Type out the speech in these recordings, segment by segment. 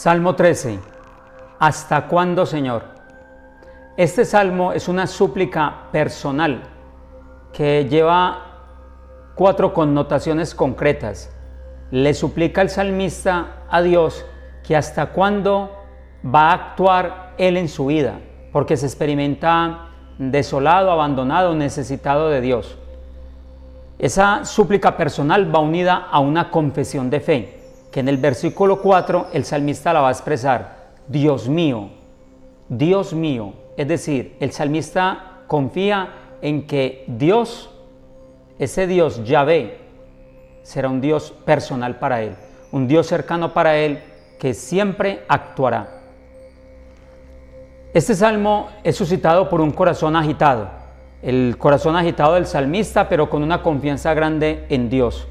Salmo 13. ¿Hasta cuándo, Señor? Este salmo es una súplica personal que lleva cuatro connotaciones concretas. Le suplica el salmista a Dios que hasta cuándo va a actuar Él en su vida, porque se experimenta desolado, abandonado, necesitado de Dios. Esa súplica personal va unida a una confesión de fe que en el versículo 4 el salmista la va a expresar, Dios mío, Dios mío. Es decir, el salmista confía en que Dios, ese Dios Yahvé, será un Dios personal para él, un Dios cercano para él que siempre actuará. Este salmo es suscitado por un corazón agitado, el corazón agitado del salmista, pero con una confianza grande en Dios.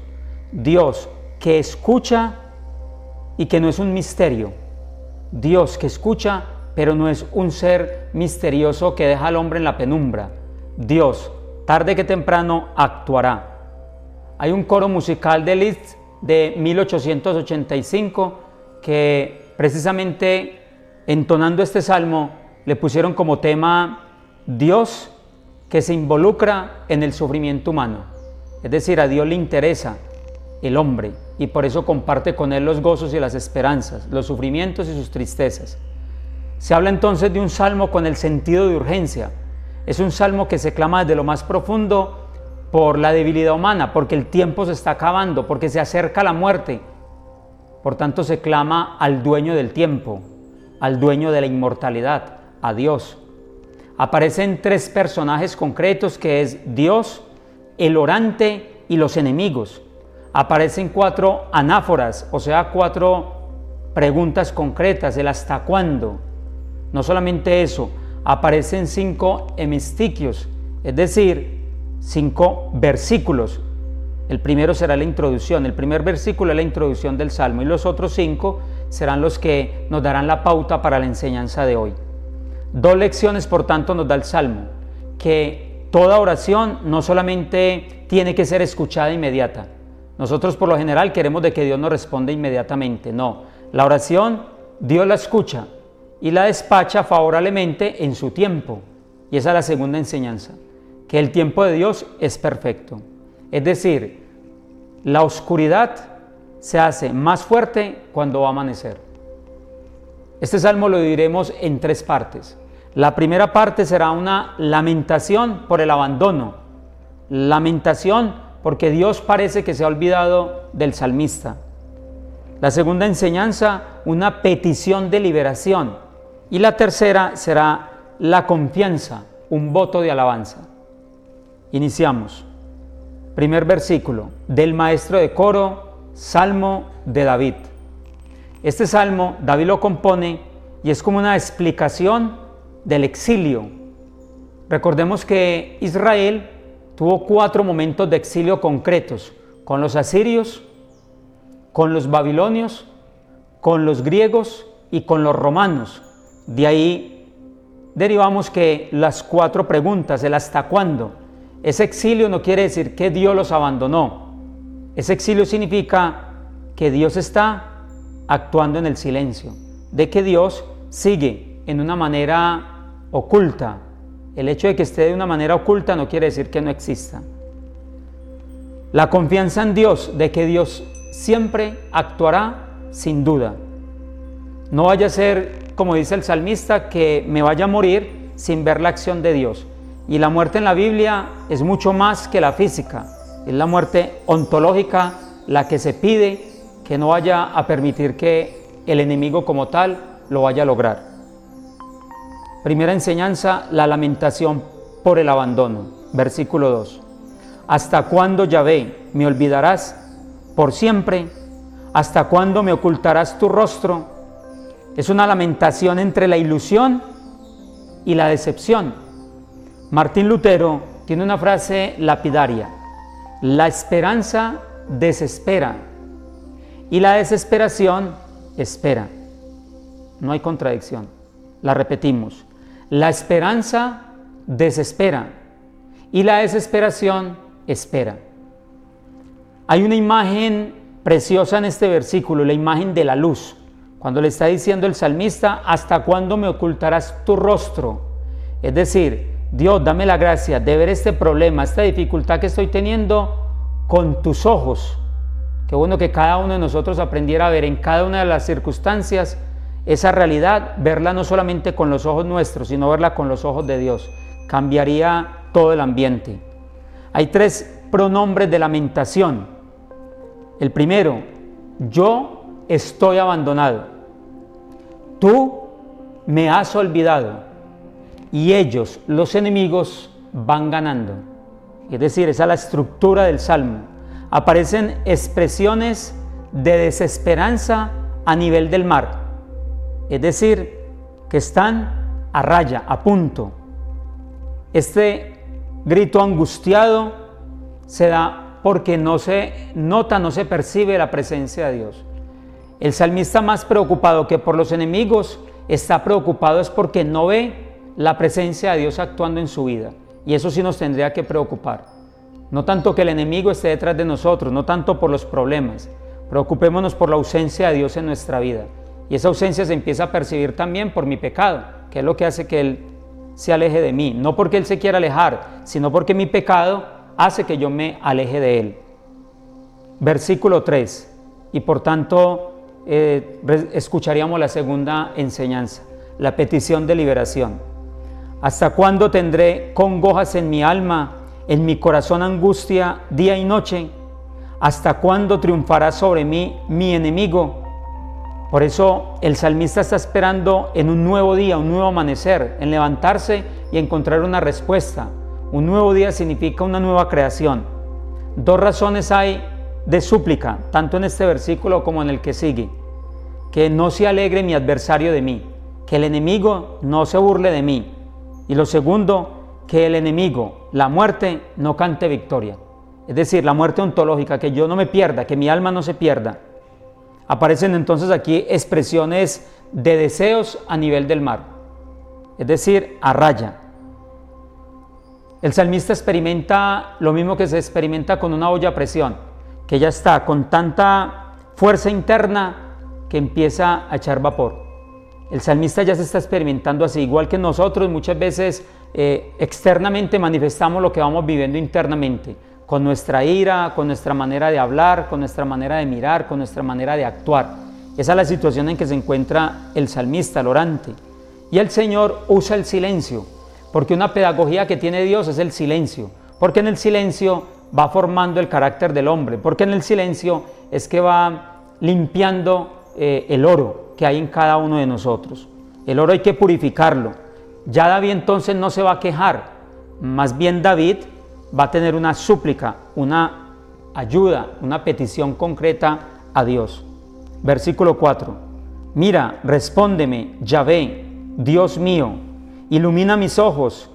Dios que escucha y que no es un misterio. Dios que escucha, pero no es un ser misterioso que deja al hombre en la penumbra. Dios, tarde que temprano, actuará. Hay un coro musical de Liszt de 1885 que precisamente entonando este salmo le pusieron como tema Dios que se involucra en el sufrimiento humano. Es decir, a Dios le interesa el hombre y por eso comparte con él los gozos y las esperanzas, los sufrimientos y sus tristezas. Se habla entonces de un salmo con el sentido de urgencia. Es un salmo que se clama desde lo más profundo por la debilidad humana, porque el tiempo se está acabando, porque se acerca la muerte. Por tanto se clama al dueño del tiempo, al dueño de la inmortalidad, a Dios. Aparecen tres personajes concretos que es Dios, el orante y los enemigos aparecen cuatro anáforas, o sea, cuatro preguntas concretas, el hasta cuándo. No solamente eso, aparecen cinco hemistiquios, es decir, cinco versículos. El primero será la introducción, el primer versículo es la introducción del Salmo y los otros cinco serán los que nos darán la pauta para la enseñanza de hoy. Dos lecciones, por tanto, nos da el Salmo, que toda oración no solamente tiene que ser escuchada inmediata, nosotros por lo general queremos de que Dios nos responda inmediatamente. No, la oración Dios la escucha y la despacha favorablemente en su tiempo. Y esa es la segunda enseñanza, que el tiempo de Dios es perfecto. Es decir, la oscuridad se hace más fuerte cuando va a amanecer. Este salmo lo diremos en tres partes. La primera parte será una lamentación por el abandono, lamentación porque Dios parece que se ha olvidado del salmista. La segunda enseñanza, una petición de liberación. Y la tercera será la confianza, un voto de alabanza. Iniciamos. Primer versículo del maestro de coro, Salmo de David. Este salmo David lo compone y es como una explicación del exilio. Recordemos que Israel tuvo cuatro momentos de exilio concretos, con los asirios, con los babilonios, con los griegos y con los romanos. De ahí derivamos que las cuatro preguntas, el hasta cuándo, ese exilio no quiere decir que Dios los abandonó. Ese exilio significa que Dios está actuando en el silencio, de que Dios sigue en una manera oculta, el hecho de que esté de una manera oculta no quiere decir que no exista. La confianza en Dios, de que Dios siempre actuará sin duda. No vaya a ser, como dice el salmista, que me vaya a morir sin ver la acción de Dios. Y la muerte en la Biblia es mucho más que la física. Es la muerte ontológica la que se pide que no vaya a permitir que el enemigo como tal lo vaya a lograr. Primera enseñanza, la lamentación por el abandono. Versículo 2. ¿Hasta cuándo, Yahvé, me olvidarás por siempre? ¿Hasta cuándo me ocultarás tu rostro? Es una lamentación entre la ilusión y la decepción. Martín Lutero tiene una frase lapidaria. La esperanza desespera y la desesperación espera. No hay contradicción. La repetimos. La esperanza desespera y la desesperación espera. Hay una imagen preciosa en este versículo, la imagen de la luz. Cuando le está diciendo el salmista, ¿hasta cuándo me ocultarás tu rostro? Es decir, Dios, dame la gracia de ver este problema, esta dificultad que estoy teniendo con tus ojos. Qué bueno que cada uno de nosotros aprendiera a ver en cada una de las circunstancias esa realidad, verla no solamente con los ojos nuestros, sino verla con los ojos de Dios. Cambiaría todo el ambiente. Hay tres pronombres de lamentación. El primero, yo estoy abandonado. Tú me has olvidado. Y ellos, los enemigos, van ganando. Es decir, esa es la estructura del Salmo. Aparecen expresiones de desesperanza a nivel del mar. Es decir, que están a raya, a punto. Este grito angustiado se da porque no se nota, no se percibe la presencia de Dios. El salmista más preocupado que por los enemigos está preocupado es porque no ve la presencia de Dios actuando en su vida. Y eso sí nos tendría que preocupar. No tanto que el enemigo esté detrás de nosotros, no tanto por los problemas. Preocupémonos por la ausencia de Dios en nuestra vida. Y esa ausencia se empieza a percibir también por mi pecado, que es lo que hace que Él se aleje de mí. No porque Él se quiera alejar, sino porque mi pecado hace que yo me aleje de Él. Versículo 3. Y por tanto eh, escucharíamos la segunda enseñanza, la petición de liberación. ¿Hasta cuándo tendré congojas en mi alma, en mi corazón angustia día y noche? ¿Hasta cuándo triunfará sobre mí mi enemigo? Por eso el salmista está esperando en un nuevo día, un nuevo amanecer, en levantarse y encontrar una respuesta. Un nuevo día significa una nueva creación. Dos razones hay de súplica, tanto en este versículo como en el que sigue. Que no se alegre mi adversario de mí, que el enemigo no se burle de mí, y lo segundo, que el enemigo, la muerte, no cante victoria. Es decir, la muerte ontológica, que yo no me pierda, que mi alma no se pierda. Aparecen entonces aquí expresiones de deseos a nivel del mar, es decir, a raya. El salmista experimenta lo mismo que se experimenta con una olla a presión, que ya está con tanta fuerza interna que empieza a echar vapor. El salmista ya se está experimentando así, igual que nosotros muchas veces eh, externamente manifestamos lo que vamos viviendo internamente, con nuestra ira, con nuestra manera de hablar, con nuestra manera de mirar, con nuestra manera de actuar. Esa es la situación en que se encuentra el salmista, el orante. Y el Señor usa el silencio, porque una pedagogía que tiene Dios es el silencio, porque en el silencio va formando el carácter del hombre, porque en el silencio es que va limpiando eh, el oro que hay en cada uno de nosotros. El oro hay que purificarlo. Ya David entonces no se va a quejar, más bien David va a tener una súplica, una ayuda, una petición concreta a Dios. Versículo 4. Mira, respóndeme, Yahvé, Dios mío, ilumina mis ojos,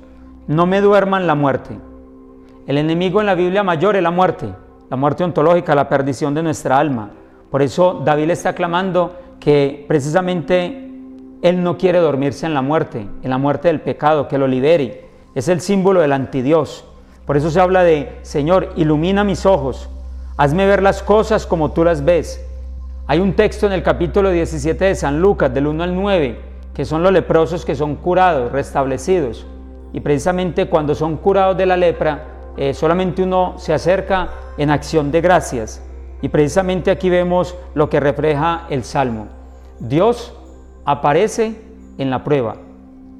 no me duerman la muerte. El enemigo en la Biblia mayor es la muerte, la muerte ontológica, la perdición de nuestra alma. Por eso David está clamando que precisamente él no quiere dormirse en la muerte, en la muerte del pecado, que lo libere. Es el símbolo del antidios. Por eso se habla de, Señor, ilumina mis ojos, hazme ver las cosas como tú las ves. Hay un texto en el capítulo 17 de San Lucas, del 1 al 9, que son los leprosos que son curados, restablecidos. Y precisamente cuando son curados de la lepra, eh, solamente uno se acerca en acción de gracias. Y precisamente aquí vemos lo que refleja el Salmo. Dios aparece en la prueba.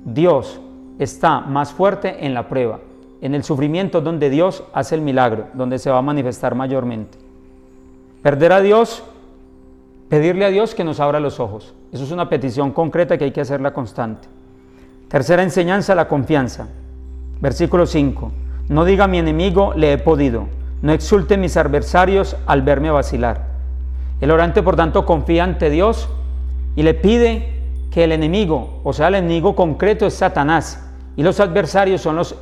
Dios está más fuerte en la prueba. En el sufrimiento donde Dios hace el milagro, donde se va a manifestar mayormente. Perder a Dios, pedirle a Dios que nos abra los ojos. Eso es una petición concreta que hay que hacerla constante. Tercera enseñanza, la confianza. Versículo 5. No diga mi enemigo, le he podido no exulte mis adversarios al verme vacilar. El orante, por tanto, confía ante Dios y le pide que el enemigo, o sea, el enemigo concreto es Satanás, y los adversarios son los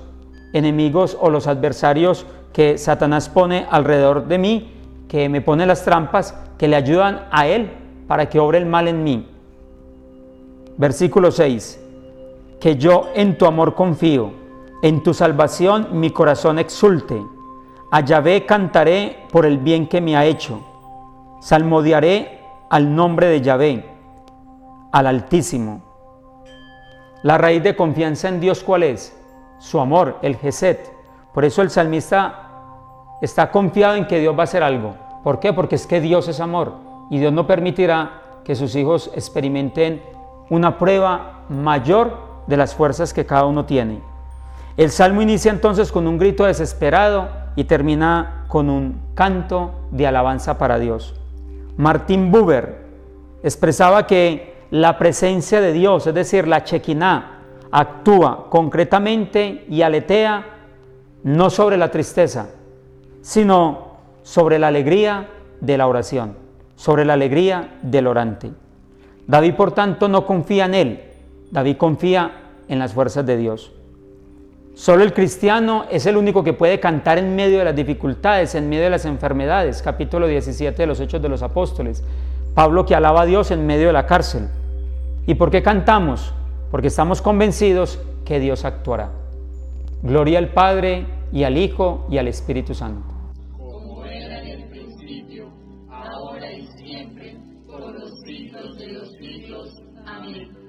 enemigos o los adversarios que Satanás pone alrededor de mí, que me pone las trampas, que le ayudan a él para que obre el mal en mí. Versículo 6. Que yo en tu amor confío, en tu salvación mi corazón exulte. A Yahvé cantaré por el bien que me ha hecho. Salmodiaré al nombre de Yahvé. al Altísimo. La raíz de confianza en Dios, ¿cuál es? Su amor, el Geset. Por eso el salmista está confiado en que Dios va a hacer algo. ¿Por qué? Porque es que Dios es amor y Dios no permitirá que sus hijos experimenten una prueba mayor de las fuerzas que cada uno tiene. El salmo inicia entonces con un grito desesperado y termina con un canto de alabanza para Dios. Martín Buber expresaba que la presencia de Dios, es decir, la Chequiná, actúa concretamente y aletea no sobre la tristeza, sino sobre la alegría de la oración, sobre la alegría del orante. David, por tanto, no confía en él, David confía en las fuerzas de Dios. Solo el cristiano es el único que puede cantar en medio de las dificultades, en medio de las enfermedades. Capítulo 17 de los Hechos de los Apóstoles. Pablo que alaba a Dios en medio de la cárcel. ¿Y por qué cantamos? Porque estamos convencidos que Dios actuará. Gloria al Padre y al Hijo y al Espíritu Santo. Como era en el principio, ahora y siempre, por los siglos de los siglos. Amén.